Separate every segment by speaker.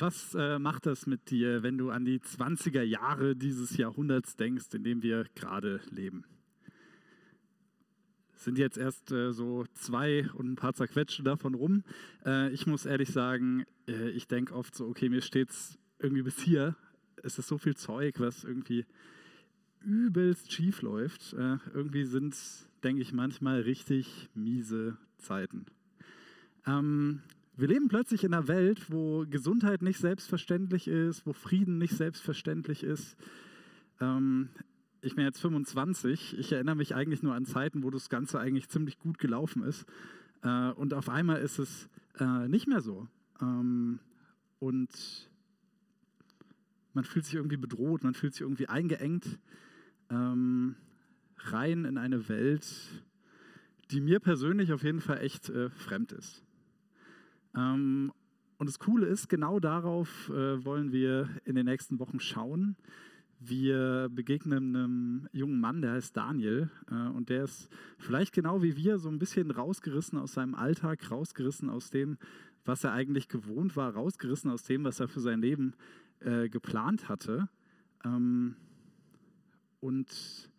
Speaker 1: Was äh, macht das mit dir, wenn du an die 20er Jahre dieses Jahrhunderts denkst, in dem wir gerade leben? Es sind jetzt erst äh, so zwei und ein paar zerquetschte davon rum. Äh, ich muss ehrlich sagen, äh, ich denke oft so, okay, mir steht es irgendwie bis hier. Es ist so viel Zeug, was irgendwie übelst schief läuft. Äh, irgendwie sind, denke ich, manchmal richtig miese Zeiten. Ähm, wir leben plötzlich in einer Welt, wo Gesundheit nicht selbstverständlich ist, wo Frieden nicht selbstverständlich ist. Ähm, ich bin jetzt 25. Ich erinnere mich eigentlich nur an Zeiten, wo das Ganze eigentlich ziemlich gut gelaufen ist. Äh, und auf einmal ist es äh, nicht mehr so. Ähm, und man fühlt sich irgendwie bedroht, man fühlt sich irgendwie eingeengt ähm, rein in eine Welt, die mir persönlich auf jeden Fall echt äh, fremd ist. Ähm, und das Coole ist, genau darauf äh, wollen wir in den nächsten Wochen schauen. Wir begegnen einem jungen Mann, der heißt Daniel äh, und der ist vielleicht genau wie wir so ein bisschen rausgerissen aus seinem Alltag, rausgerissen aus dem, was er eigentlich gewohnt war, rausgerissen aus dem, was er für sein Leben äh, geplant hatte. Ähm, und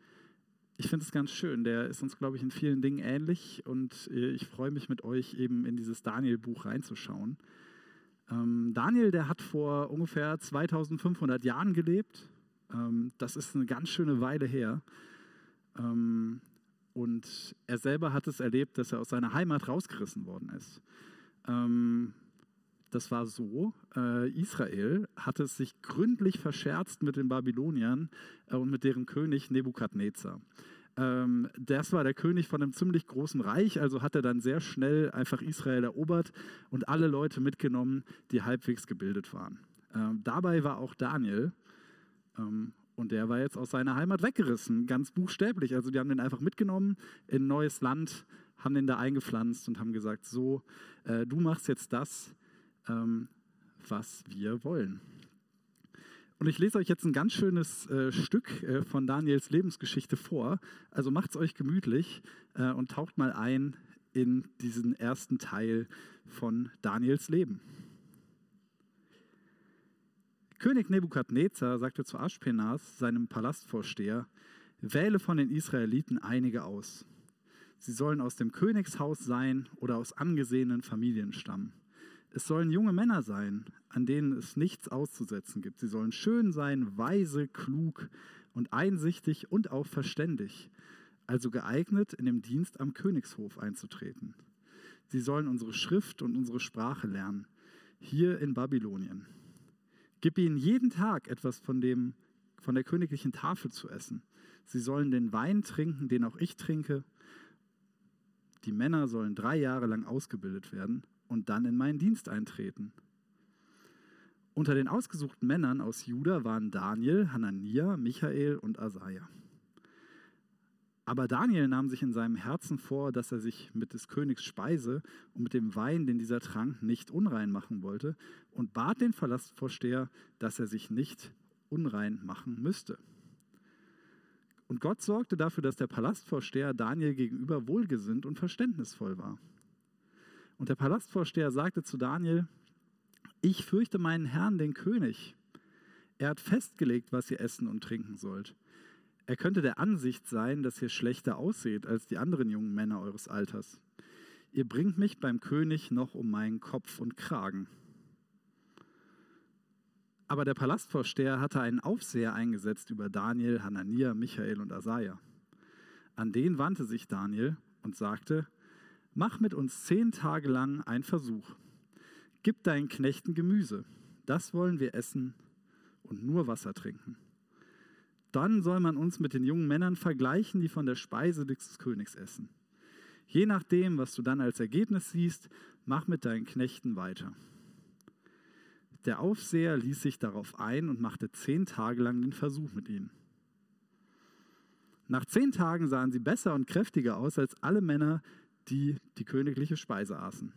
Speaker 1: ich finde es ganz schön. Der ist uns, glaube ich, in vielen Dingen ähnlich und äh, ich freue mich mit euch eben in dieses Daniel-Buch reinzuschauen. Ähm, Daniel, der hat vor ungefähr 2500 Jahren gelebt. Ähm, das ist eine ganz schöne Weile her. Ähm, und er selber hat es erlebt, dass er aus seiner Heimat rausgerissen worden ist. Das war so, äh, Israel hatte es sich gründlich verscherzt mit den Babyloniern äh, und mit deren König Nebukadnezar. Ähm, das war der König von einem ziemlich großen Reich, also hat er dann sehr schnell einfach Israel erobert und alle Leute mitgenommen, die halbwegs gebildet waren. Ähm, dabei war auch Daniel ähm, und der war jetzt aus seiner Heimat weggerissen, ganz buchstäblich. Also die haben den einfach mitgenommen in ein neues Land, haben den da eingepflanzt und haben gesagt, so, äh, du machst jetzt das, ähm, was wir wollen. Und ich lese euch jetzt ein ganz schönes äh, Stück äh, von Daniels Lebensgeschichte vor. Also macht es euch gemütlich äh, und taucht mal ein in diesen ersten Teil von Daniels Leben. König Nebukadnezar sagte zu Aschpenas, seinem Palastvorsteher, wähle von den Israeliten einige aus. Sie sollen aus dem Königshaus sein oder aus angesehenen Familien stammen. Es sollen junge Männer sein, an denen es nichts auszusetzen gibt. Sie sollen schön sein, weise, klug und einsichtig und auch verständig, also geeignet, in dem Dienst am Königshof einzutreten. Sie sollen unsere Schrift und unsere Sprache lernen, hier in Babylonien. Gib ihnen jeden Tag etwas von, dem, von der königlichen Tafel zu essen. Sie sollen den Wein trinken, den auch ich trinke. Die Männer sollen drei Jahre lang ausgebildet werden und dann in meinen Dienst eintreten. Unter den ausgesuchten Männern aus Juda waren Daniel, Hanania, Michael und Asaja. Aber Daniel nahm sich in seinem Herzen vor, dass er sich mit des Königs Speise und mit dem Wein, den dieser trank, nicht unrein machen wollte und bat den Palastvorsteher, dass er sich nicht unrein machen müsste. Und Gott sorgte dafür, dass der Palastvorsteher Daniel gegenüber wohlgesinnt und verständnisvoll war. Und der Palastvorsteher sagte zu Daniel, ich fürchte meinen Herrn, den König. Er hat festgelegt, was ihr essen und trinken sollt. Er könnte der Ansicht sein, dass ihr schlechter ausseht als die anderen jungen Männer eures Alters. Ihr bringt mich beim König noch um meinen Kopf und Kragen. Aber der Palastvorsteher hatte einen Aufseher eingesetzt über Daniel, Hanania, Michael und Asaja. An den wandte sich Daniel und sagte, Mach mit uns zehn Tage lang einen Versuch. Gib deinen Knechten Gemüse. Das wollen wir essen und nur Wasser trinken. Dann soll man uns mit den jungen Männern vergleichen, die von der Speise des Königs essen. Je nachdem, was du dann als Ergebnis siehst, mach mit deinen Knechten weiter. Der Aufseher ließ sich darauf ein und machte zehn Tage lang den Versuch mit ihnen. Nach zehn Tagen sahen sie besser und kräftiger aus als alle Männer, die die königliche Speise aßen.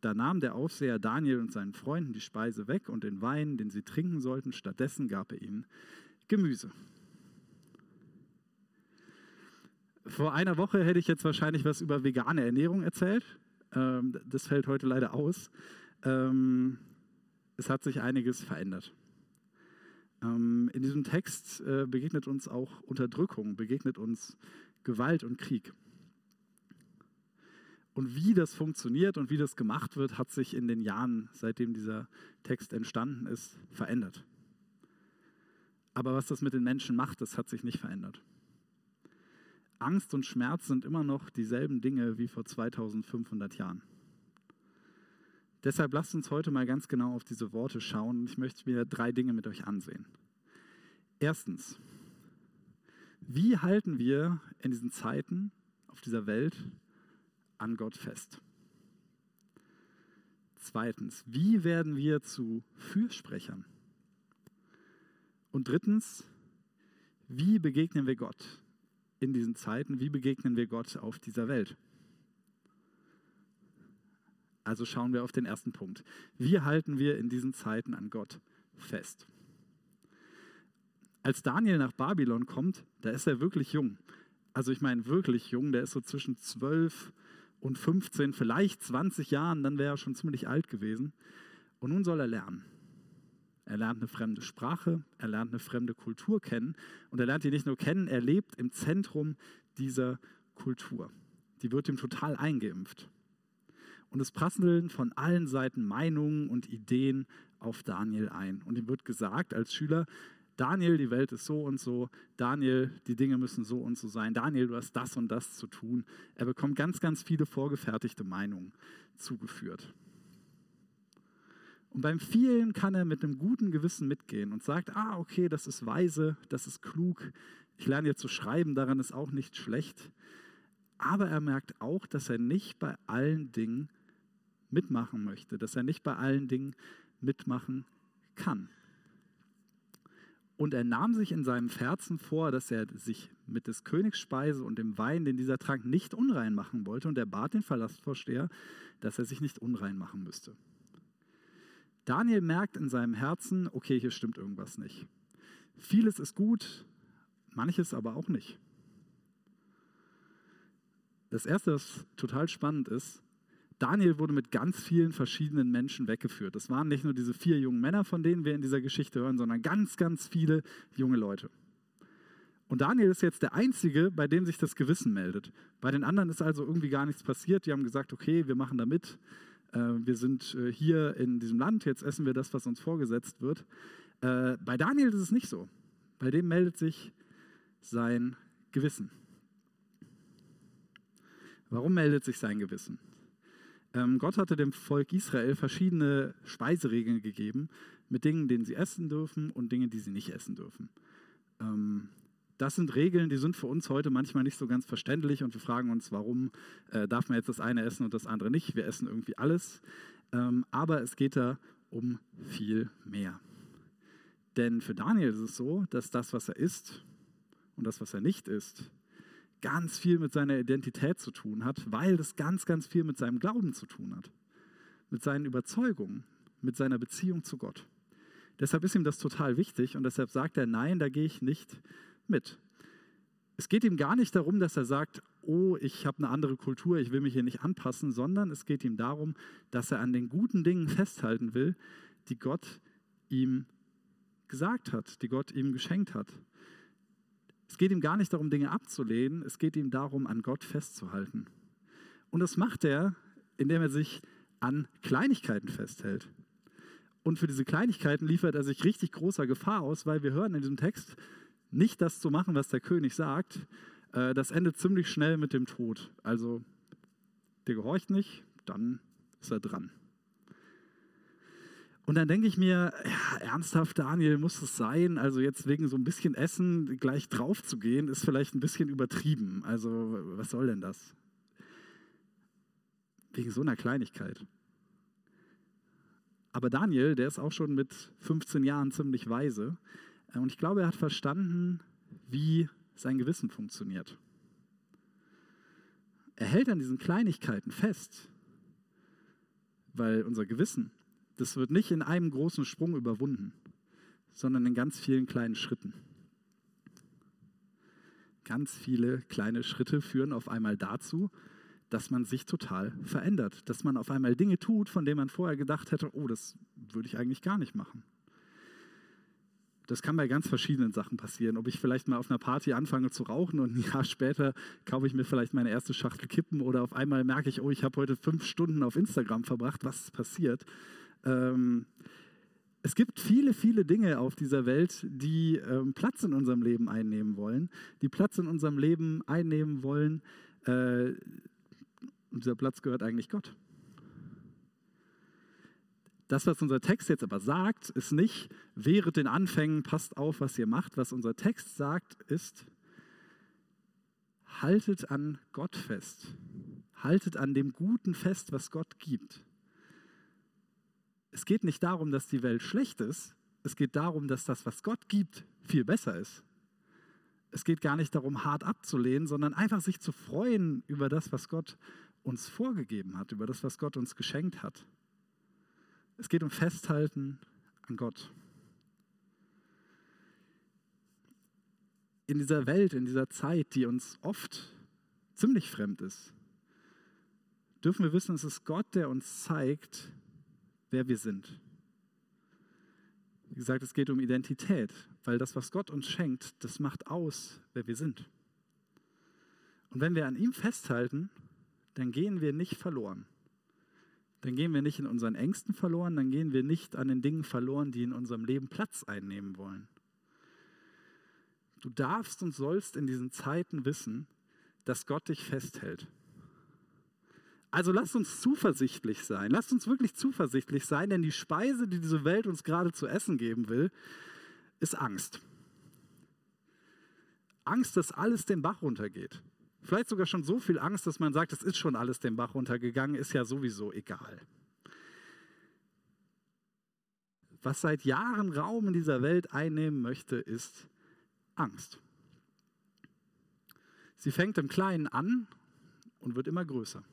Speaker 1: Da nahm der Aufseher Daniel und seinen Freunden die Speise weg und den Wein, den sie trinken sollten, stattdessen gab er ihnen Gemüse. Vor einer Woche hätte ich jetzt wahrscheinlich was über vegane Ernährung erzählt. Ähm, das fällt heute leider aus. Ähm, es hat sich einiges verändert. Ähm, in diesem Text äh, begegnet uns auch Unterdrückung, begegnet uns Gewalt und Krieg. Und wie das funktioniert und wie das gemacht wird, hat sich in den Jahren, seitdem dieser Text entstanden ist, verändert. Aber was das mit den Menschen macht, das hat sich nicht verändert. Angst und Schmerz sind immer noch dieselben Dinge wie vor 2500 Jahren. Deshalb lasst uns heute mal ganz genau auf diese Worte schauen. Ich möchte mir drei Dinge mit euch ansehen. Erstens, wie halten wir in diesen Zeiten auf dieser Welt an Gott fest? Zweitens, wie werden wir zu Fürsprechern? Und drittens, wie begegnen wir Gott in diesen Zeiten? Wie begegnen wir Gott auf dieser Welt? Also schauen wir auf den ersten Punkt. Wie halten wir in diesen Zeiten an Gott fest? Als Daniel nach Babylon kommt, da ist er wirklich jung. Also ich meine wirklich jung, der ist so zwischen 12 und 15, vielleicht 20 Jahren, dann wäre er schon ziemlich alt gewesen. Und nun soll er lernen. Er lernt eine fremde Sprache, er lernt eine fremde Kultur kennen und er lernt die nicht nur kennen, er lebt im Zentrum dieser Kultur. Die wird ihm total eingeimpft und es prasseln von allen Seiten Meinungen und Ideen auf Daniel ein. Und ihm wird gesagt als Schüler, Daniel, die Welt ist so und so, Daniel, die Dinge müssen so und so sein, Daniel, du hast das und das zu tun. Er bekommt ganz, ganz viele vorgefertigte Meinungen zugeführt. Und beim vielen kann er mit einem guten Gewissen mitgehen und sagt, ah, okay, das ist weise, das ist klug, ich lerne jetzt zu schreiben, daran ist auch nicht schlecht. Aber er merkt auch, dass er nicht bei allen Dingen mitmachen möchte, dass er nicht bei allen Dingen mitmachen kann. Und er nahm sich in seinem Herzen vor, dass er sich mit des Königs Speise und dem Wein, den dieser trank, nicht unrein machen wollte. Und er bat den Verlassvorsteher, dass er sich nicht unrein machen müsste. Daniel merkt in seinem Herzen, okay, hier stimmt irgendwas nicht. Vieles ist gut, manches aber auch nicht. Das Erste, was total spannend ist, Daniel wurde mit ganz vielen verschiedenen Menschen weggeführt. Das waren nicht nur diese vier jungen Männer, von denen wir in dieser Geschichte hören, sondern ganz, ganz viele junge Leute. Und Daniel ist jetzt der Einzige, bei dem sich das Gewissen meldet. Bei den anderen ist also irgendwie gar nichts passiert. Die haben gesagt, okay, wir machen da mit. Äh, wir sind äh, hier in diesem Land, jetzt essen wir das, was uns vorgesetzt wird. Äh, bei Daniel ist es nicht so. Bei dem meldet sich sein Gewissen. Warum meldet sich sein Gewissen? Ähm, Gott hatte dem Volk Israel verschiedene Speiseregeln gegeben mit Dingen, denen sie essen dürfen und Dingen, die sie nicht essen dürfen. Ähm, das sind Regeln, die sind für uns heute manchmal nicht so ganz verständlich und wir fragen uns, warum äh, darf man jetzt das eine essen und das andere nicht? Wir essen irgendwie alles. Ähm, aber es geht da um viel mehr. Denn für Daniel ist es so, dass das, was er isst und das, was er nicht isst, ganz viel mit seiner Identität zu tun hat, weil das ganz, ganz viel mit seinem Glauben zu tun hat, mit seinen Überzeugungen, mit seiner Beziehung zu Gott. Deshalb ist ihm das total wichtig und deshalb sagt er, nein, da gehe ich nicht mit. Es geht ihm gar nicht darum, dass er sagt, oh, ich habe eine andere Kultur, ich will mich hier nicht anpassen, sondern es geht ihm darum, dass er an den guten Dingen festhalten will, die Gott ihm gesagt hat, die Gott ihm geschenkt hat. Es geht ihm gar nicht darum, Dinge abzulehnen, es geht ihm darum, an Gott festzuhalten. Und das macht er, indem er sich an Kleinigkeiten festhält. Und für diese Kleinigkeiten liefert er sich richtig großer Gefahr aus, weil wir hören in diesem Text, nicht das zu machen, was der König sagt, äh, das endet ziemlich schnell mit dem Tod. Also, der gehorcht nicht, dann ist er dran. Und dann denke ich mir, ja, ernsthaft, Daniel, muss es sein? Also jetzt wegen so ein bisschen Essen gleich drauf zu gehen, ist vielleicht ein bisschen übertrieben. Also was soll denn das? Wegen so einer Kleinigkeit. Aber Daniel, der ist auch schon mit 15 Jahren ziemlich weise. Äh, und ich glaube, er hat verstanden, wie sein Gewissen funktioniert. Er hält an diesen Kleinigkeiten fest, weil unser Gewissen das wird nicht in einem großen Sprung überwunden, sondern in ganz vielen kleinen Schritten. Ganz viele kleine Schritte führen auf einmal dazu, dass man sich total verändert, dass man auf einmal Dinge tut, von denen man vorher gedacht hätte, oh, das würde ich eigentlich gar nicht machen. Das kann bei ganz verschiedenen Sachen passieren. Ob ich vielleicht mal auf einer Party anfange zu rauchen und ein Jahr später kaufe ich mir vielleicht meine erste Schachtel Kippen oder auf einmal merke ich, oh, ich habe heute fünf Stunden auf Instagram verbracht. Was ist passiert? Ähm, es gibt viele, viele Dinge auf dieser Welt, die ähm, Platz in unserem Leben einnehmen wollen, die Platz in unserem Leben einnehmen wollen. Äh, und dieser Platz gehört eigentlich Gott. Das, was unser Text jetzt aber sagt, ist nicht, während den Anfängen, passt auf, was ihr macht. Was unser Text sagt, ist, haltet an Gott fest. Haltet an dem Guten fest, was Gott gibt. Es geht nicht darum, dass die Welt schlecht ist. Es geht darum, dass das, was Gott gibt, viel besser ist. Es geht gar nicht darum, hart abzulehnen, sondern einfach sich zu freuen über das, was Gott uns vorgegeben hat, über das, was Gott uns geschenkt hat. Es geht um Festhalten an Gott. In dieser Welt, in dieser Zeit, die uns oft ziemlich fremd ist, dürfen wir wissen, es ist Gott, der uns zeigt, wer wir sind. Wie gesagt, es geht um Identität, weil das, was Gott uns schenkt, das macht aus, wer wir sind. Und wenn wir an ihm festhalten, dann gehen wir nicht verloren dann gehen wir nicht in unseren Ängsten verloren, dann gehen wir nicht an den Dingen verloren, die in unserem Leben Platz einnehmen wollen. Du darfst und sollst in diesen Zeiten wissen, dass Gott dich festhält. Also lasst uns zuversichtlich sein. Lasst uns wirklich zuversichtlich sein, denn die Speise, die diese Welt uns gerade zu essen geben will, ist Angst. Angst, dass alles den Bach runtergeht. Vielleicht sogar schon so viel Angst, dass man sagt, es ist schon alles den Bach runtergegangen, ist ja sowieso egal. Was seit Jahren Raum in dieser Welt einnehmen möchte, ist Angst. Sie fängt im Kleinen an und wird immer größer.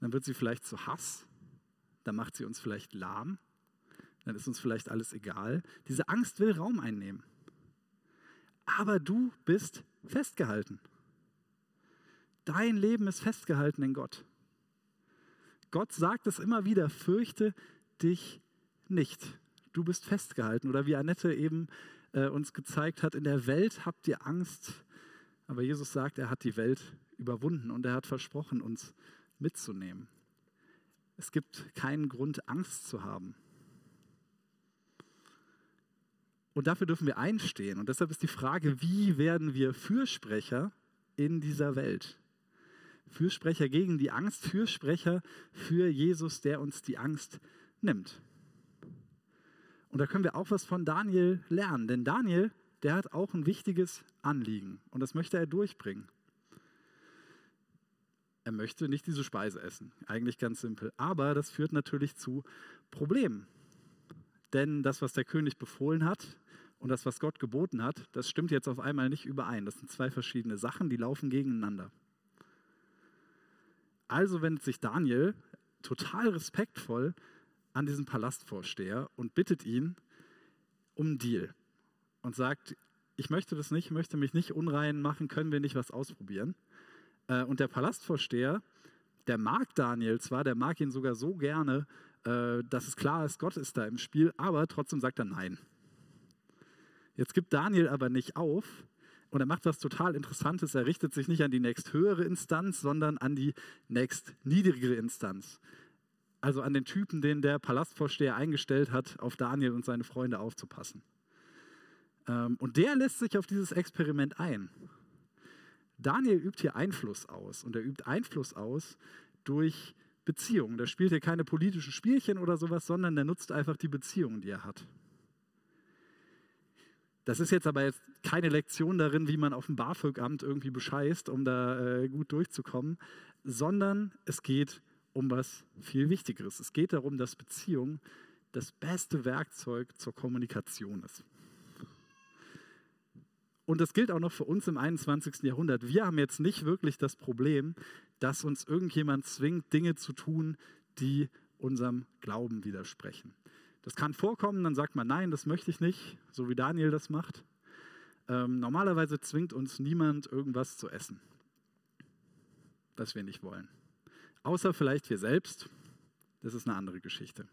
Speaker 1: Dann wird sie vielleicht zu Hass, dann macht sie uns vielleicht lahm, dann ist uns vielleicht alles egal. Diese Angst will Raum einnehmen. Aber du bist festgehalten. Dein Leben ist festgehalten in Gott. Gott sagt es immer wieder, fürchte dich nicht. Du bist festgehalten. Oder wie Annette eben äh, uns gezeigt hat, in der Welt habt ihr Angst. Aber Jesus sagt, er hat die Welt überwunden und er hat versprochen, uns mitzunehmen. Es gibt keinen Grund, Angst zu haben. Und dafür dürfen wir einstehen. Und deshalb ist die Frage, wie werden wir Fürsprecher in dieser Welt? Fürsprecher gegen die Angst, Fürsprecher für Jesus, der uns die Angst nimmt. Und da können wir auch was von Daniel lernen, denn Daniel, der hat auch ein wichtiges Anliegen und das möchte er durchbringen. Er möchte nicht diese Speise essen, eigentlich ganz simpel, aber das führt natürlich zu Problemen. Denn das, was der König befohlen hat und das, was Gott geboten hat, das stimmt jetzt auf einmal nicht überein. Das sind zwei verschiedene Sachen, die laufen gegeneinander. Also wendet sich Daniel total respektvoll an diesen Palastvorsteher und bittet ihn um einen Deal und sagt, ich möchte das nicht, möchte mich nicht unrein machen, können wir nicht was ausprobieren. Äh, und der Palastvorsteher, der mag Daniel zwar, der mag ihn sogar so gerne, äh, dass es klar ist, Gott ist da im Spiel, aber trotzdem sagt er nein. Jetzt gibt Daniel aber nicht auf, und er macht was total Interessantes. Er richtet sich nicht an die nächsthöhere Instanz, sondern an die nächst niedrigere Instanz. Also an den Typen, den der Palastvorsteher eingestellt hat, auf Daniel und seine Freunde aufzupassen. Ähm, und der lässt sich auf dieses Experiment ein. Daniel übt hier Einfluss aus und er übt Einfluss aus durch Beziehungen. Der spielt hier keine politischen Spielchen oder sowas, sondern der nutzt einfach die Beziehungen, die er hat. Das ist jetzt aber jetzt keine Lektion darin, wie man auf dem BAföG-Amt irgendwie bescheißt, um da äh, gut durchzukommen, sondern es geht um was viel Wichtigeres. Es geht darum, dass Beziehung das beste Werkzeug zur Kommunikation ist. Und das gilt auch noch für uns im 21. Jahrhundert. Wir haben jetzt nicht wirklich das Problem, dass uns irgendjemand zwingt, Dinge zu tun, die unserem Glauben widersprechen. Das kann vorkommen, dann sagt man, nein, das möchte ich nicht, so wie Daniel das macht. Ähm, normalerweise zwingt uns niemand irgendwas zu essen, das wir nicht wollen. Außer vielleicht wir selbst. Das ist eine andere Geschichte.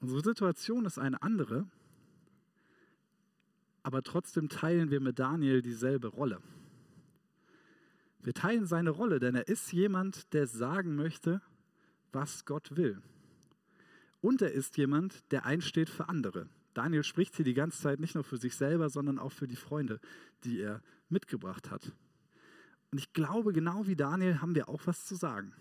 Speaker 1: Unsere Situation ist eine andere, aber trotzdem teilen wir mit Daniel dieselbe Rolle. Wir teilen seine Rolle, denn er ist jemand, der sagen möchte, was Gott will. Und er ist jemand, der einsteht für andere. Daniel spricht hier die ganze Zeit nicht nur für sich selber, sondern auch für die Freunde, die er mitgebracht hat. Und ich glaube, genau wie Daniel haben wir auch was zu sagen.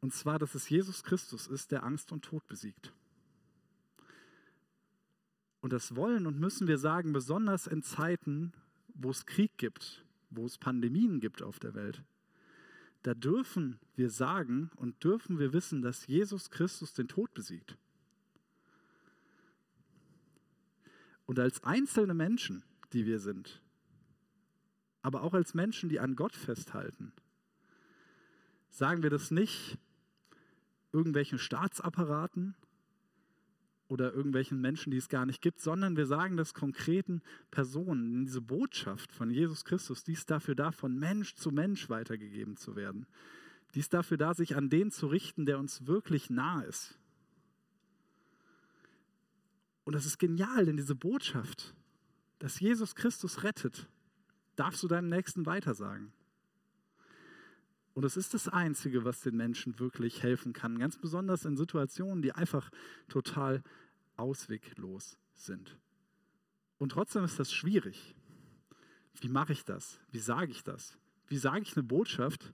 Speaker 1: Und zwar, dass es Jesus Christus ist, der Angst und Tod besiegt. Und das wollen und müssen wir sagen, besonders in Zeiten, wo es Krieg gibt, wo es Pandemien gibt auf der Welt. Da dürfen wir sagen und dürfen wir wissen, dass Jesus Christus den Tod besiegt. Und als einzelne Menschen, die wir sind, aber auch als Menschen, die an Gott festhalten, sagen wir das nicht irgendwelchen Staatsapparaten oder irgendwelchen Menschen, die es gar nicht gibt, sondern wir sagen das konkreten Personen. Diese Botschaft von Jesus Christus, die ist dafür da, von Mensch zu Mensch weitergegeben zu werden. Die ist dafür da, sich an den zu richten, der uns wirklich nah ist. Und das ist genial, denn diese Botschaft, dass Jesus Christus rettet, darfst du deinem Nächsten weitersagen. Und es ist das Einzige, was den Menschen wirklich helfen kann, ganz besonders in Situationen, die einfach total ausweglos sind. Und trotzdem ist das schwierig. Wie mache ich das? Wie sage ich das? Wie sage ich eine Botschaft,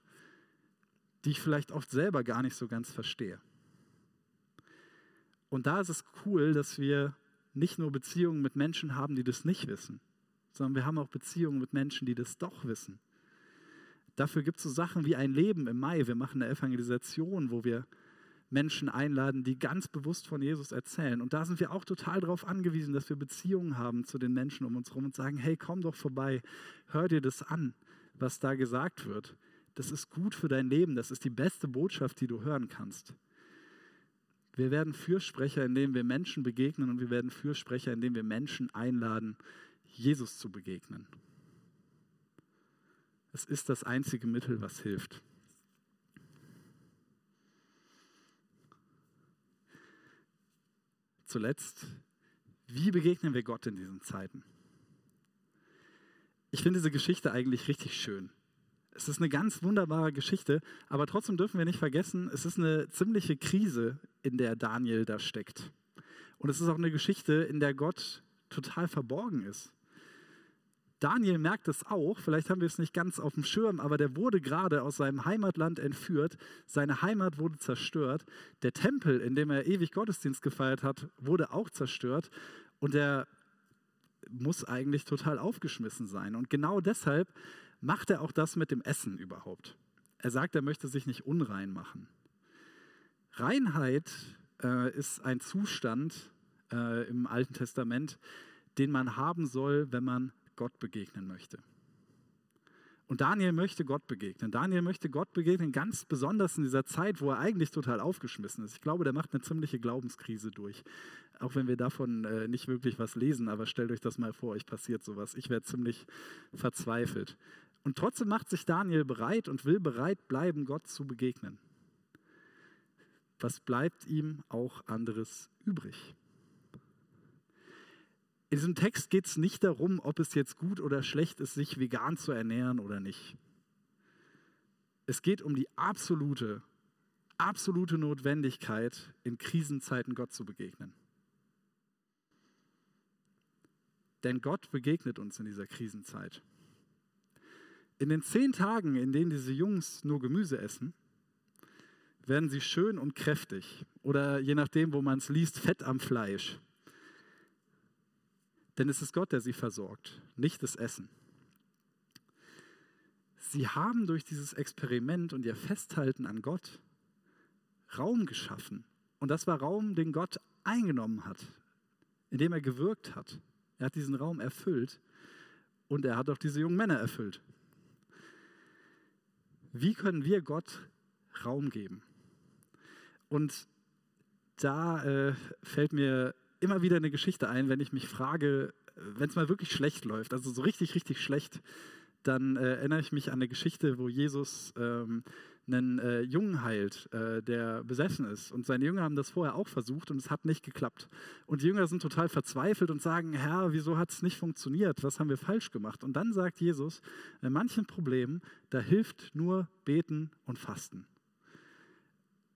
Speaker 1: die ich vielleicht oft selber gar nicht so ganz verstehe? Und da ist es cool, dass wir nicht nur Beziehungen mit Menschen haben, die das nicht wissen, sondern wir haben auch Beziehungen mit Menschen, die das doch wissen. Dafür gibt es so Sachen wie ein Leben im Mai. Wir machen eine Evangelisation, wo wir Menschen einladen, die ganz bewusst von Jesus erzählen. Und da sind wir auch total darauf angewiesen, dass wir Beziehungen haben zu den Menschen um uns herum und sagen, hey, komm doch vorbei, hör dir das an, was da gesagt wird. Das ist gut für dein Leben, das ist die beste Botschaft, die du hören kannst. Wir werden Fürsprecher, indem wir Menschen begegnen und wir werden Fürsprecher, indem wir Menschen einladen, Jesus zu begegnen. Es ist das einzige Mittel, was hilft. Zuletzt, wie begegnen wir Gott in diesen Zeiten? Ich finde diese Geschichte eigentlich richtig schön. Es ist eine ganz wunderbare Geschichte, aber trotzdem dürfen wir nicht vergessen, es ist eine ziemliche Krise, in der Daniel da steckt. Und es ist auch eine Geschichte, in der Gott total verborgen ist. Daniel merkt es auch, vielleicht haben wir es nicht ganz auf dem Schirm, aber der wurde gerade aus seinem Heimatland entführt, seine Heimat wurde zerstört, der Tempel, in dem er ewig Gottesdienst gefeiert hat, wurde auch zerstört und er muss eigentlich total aufgeschmissen sein. Und genau deshalb macht er auch das mit dem Essen überhaupt. Er sagt, er möchte sich nicht unrein machen. Reinheit äh, ist ein Zustand äh, im Alten Testament, den man haben soll, wenn man Gott begegnen möchte. Und Daniel möchte Gott begegnen. Daniel möchte Gott begegnen, ganz besonders in dieser Zeit, wo er eigentlich total aufgeschmissen ist. Ich glaube, der macht eine ziemliche Glaubenskrise durch. Auch wenn wir davon äh, nicht wirklich was lesen, aber stellt euch das mal vor, euch passiert sowas. Ich wäre ziemlich verzweifelt. Und trotzdem macht sich Daniel bereit und will bereit bleiben, Gott zu begegnen. Was bleibt ihm auch anderes übrig? In diesem Text geht es nicht darum, ob es jetzt gut oder schlecht ist, sich vegan zu ernähren oder nicht. Es geht um die absolute, absolute Notwendigkeit, in Krisenzeiten Gott zu begegnen. Denn Gott begegnet uns in dieser Krisenzeit. In den zehn Tagen, in denen diese Jungs nur Gemüse essen, werden sie schön und kräftig oder je nachdem, wo man es liest, fett am Fleisch. Denn es ist Gott, der sie versorgt, nicht das Essen. Sie haben durch dieses Experiment und ihr Festhalten an Gott Raum geschaffen. Und das war Raum, den Gott eingenommen hat, in dem er gewirkt hat. Er hat diesen Raum erfüllt und er hat auch diese jungen Männer erfüllt. Wie können wir Gott Raum geben? Und da äh, fällt mir immer wieder eine Geschichte ein, wenn ich mich frage, wenn es mal wirklich schlecht läuft, also so richtig, richtig schlecht, dann äh, erinnere ich mich an eine Geschichte, wo Jesus ähm, einen äh, Jungen heilt, äh, der besessen ist. Und seine Jünger haben das vorher auch versucht und es hat nicht geklappt. Und die Jünger sind total verzweifelt und sagen, Herr, wieso hat es nicht funktioniert? Was haben wir falsch gemacht? Und dann sagt Jesus, bei manchen Problemen, da hilft nur beten und fasten.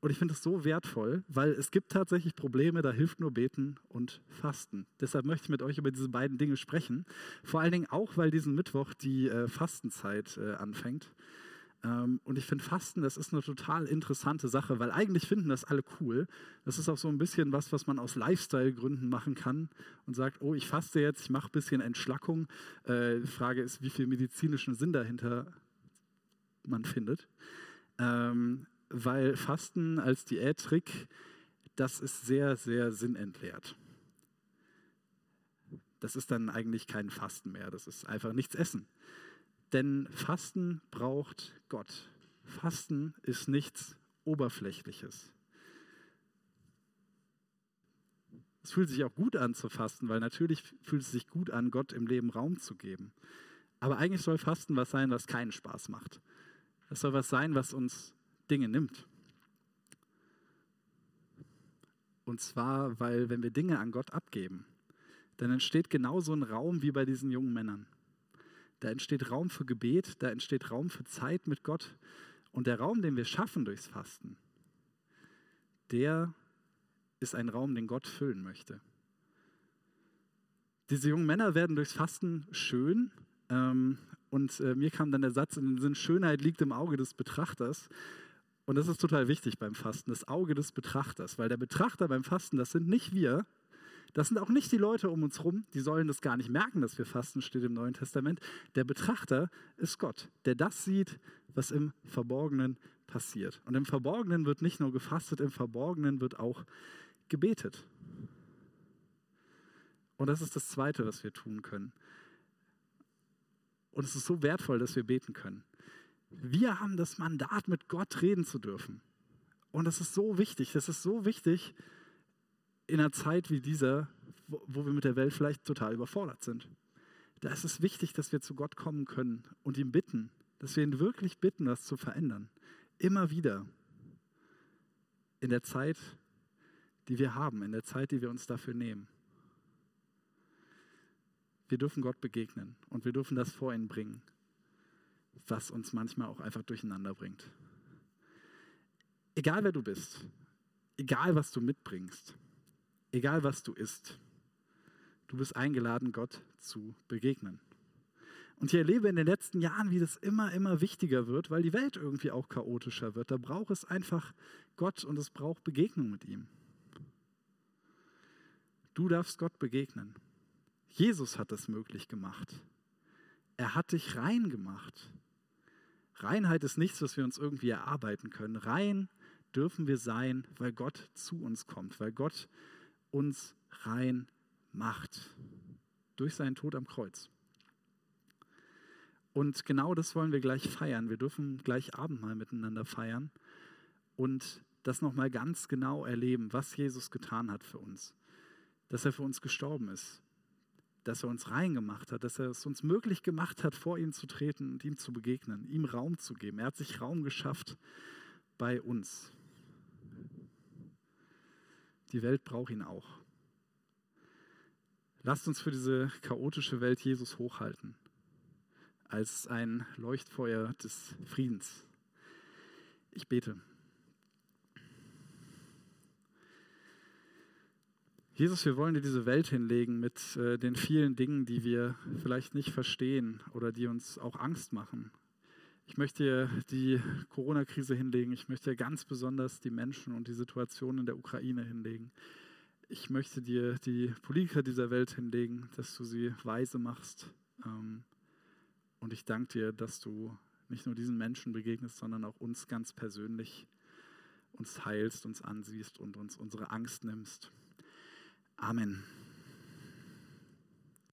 Speaker 1: Und ich finde es so wertvoll, weil es gibt tatsächlich Probleme, da hilft nur beten und fasten. Deshalb möchte ich mit euch über diese beiden Dinge sprechen. Vor allen Dingen auch, weil diesen Mittwoch die äh, Fastenzeit äh, anfängt. Ähm, und ich finde Fasten, das ist eine total interessante Sache, weil eigentlich finden das alle cool. Das ist auch so ein bisschen was, was man aus Lifestyle-Gründen machen kann und sagt, oh, ich faste jetzt, ich mache ein bisschen Entschlackung. Äh, die Frage ist, wie viel medizinischen Sinn dahinter man findet. Ähm, weil Fasten als Diättrick, das ist sehr, sehr sinnentleert. Das ist dann eigentlich kein Fasten mehr, das ist einfach nichts essen. Denn Fasten braucht Gott. Fasten ist nichts Oberflächliches. Es fühlt sich auch gut an zu fasten, weil natürlich fühlt es sich gut an, Gott im Leben Raum zu geben. Aber eigentlich soll Fasten was sein, was keinen Spaß macht. Es soll was sein, was uns Dinge nimmt. Und zwar, weil wenn wir Dinge an Gott abgeben, dann entsteht genauso ein Raum wie bei diesen jungen Männern. Da entsteht Raum für Gebet, da entsteht Raum für Zeit mit Gott. Und der Raum, den wir schaffen durchs Fasten, der ist ein Raum, den Gott füllen möchte. Diese jungen Männer werden durchs Fasten schön. Ähm, und äh, mir kam dann der Satz in den Sinn, Schönheit liegt im Auge des Betrachters. Und das ist total wichtig beim Fasten, das Auge des Betrachters, weil der Betrachter beim Fasten, das sind nicht wir, das sind auch nicht die Leute um uns herum, die sollen das gar nicht merken, dass wir fasten, steht im Neuen Testament. Der Betrachter ist Gott, der das sieht, was im Verborgenen passiert. Und im Verborgenen wird nicht nur gefastet, im Verborgenen wird auch gebetet. Und das ist das Zweite, was wir tun können. Und es ist so wertvoll, dass wir beten können. Wir haben das Mandat, mit Gott reden zu dürfen. Und das ist so wichtig. Das ist so wichtig in einer Zeit wie dieser, wo, wir mit der Welt vielleicht total überfordert sind. Da ist es wichtig, dass wir zu Gott kommen können und ihm bitten, dass wir ihn wirklich bitten, das zu verändern. Immer wieder. In der Zeit, die wir haben, in der Zeit, die wir uns dafür nehmen. Wir dürfen Gott begegnen und wir dürfen das vor ihn bringen was uns manchmal auch einfach durcheinander bringt. Egal wer du bist, egal was du mitbringst, egal was du isst, du bist eingeladen, Gott zu begegnen. Und ich erlebe in den letzten Jahren, wie das immer, immer wichtiger wird, weil die Welt irgendwie auch chaotischer wird. Da braucht es einfach Gott und es braucht Begegnung mit ihm. Du darfst Gott begegnen. Jesus hat das möglich gemacht. Er hat dich rein gemacht. Reinheit ist nichts, was wir uns irgendwie erarbeiten können. Rein dürfen wir sein, weil Gott zu uns kommt, weil Gott uns rein macht durch seinen Tod am Kreuz. Und genau das wollen wir gleich feiern. Wir dürfen gleich Abendmahl miteinander feiern und das nochmal ganz genau erleben, was Jesus getan hat für uns. Dass er für uns gestorben ist, dass er uns reingemacht hat, dass er es uns möglich gemacht hat, vor ihm zu treten und ihm zu begegnen, ihm Raum zu geben. Er hat sich Raum geschafft bei uns. Die Welt braucht ihn auch. Lasst uns für diese chaotische Welt Jesus hochhalten, als ein Leuchtfeuer des Friedens. Ich bete. Jesus, wir wollen dir diese Welt hinlegen mit äh, den vielen Dingen, die wir vielleicht nicht verstehen oder die uns auch Angst machen. Ich möchte dir die Corona-Krise hinlegen. Ich möchte dir ganz besonders die Menschen und die Situation in der Ukraine hinlegen. Ich möchte dir die Politiker dieser Welt hinlegen, dass du sie weise machst. Ähm, und ich danke dir, dass du nicht nur diesen Menschen begegnest, sondern auch uns ganz persönlich uns heilst, uns ansiehst und uns unsere Angst nimmst. Amen.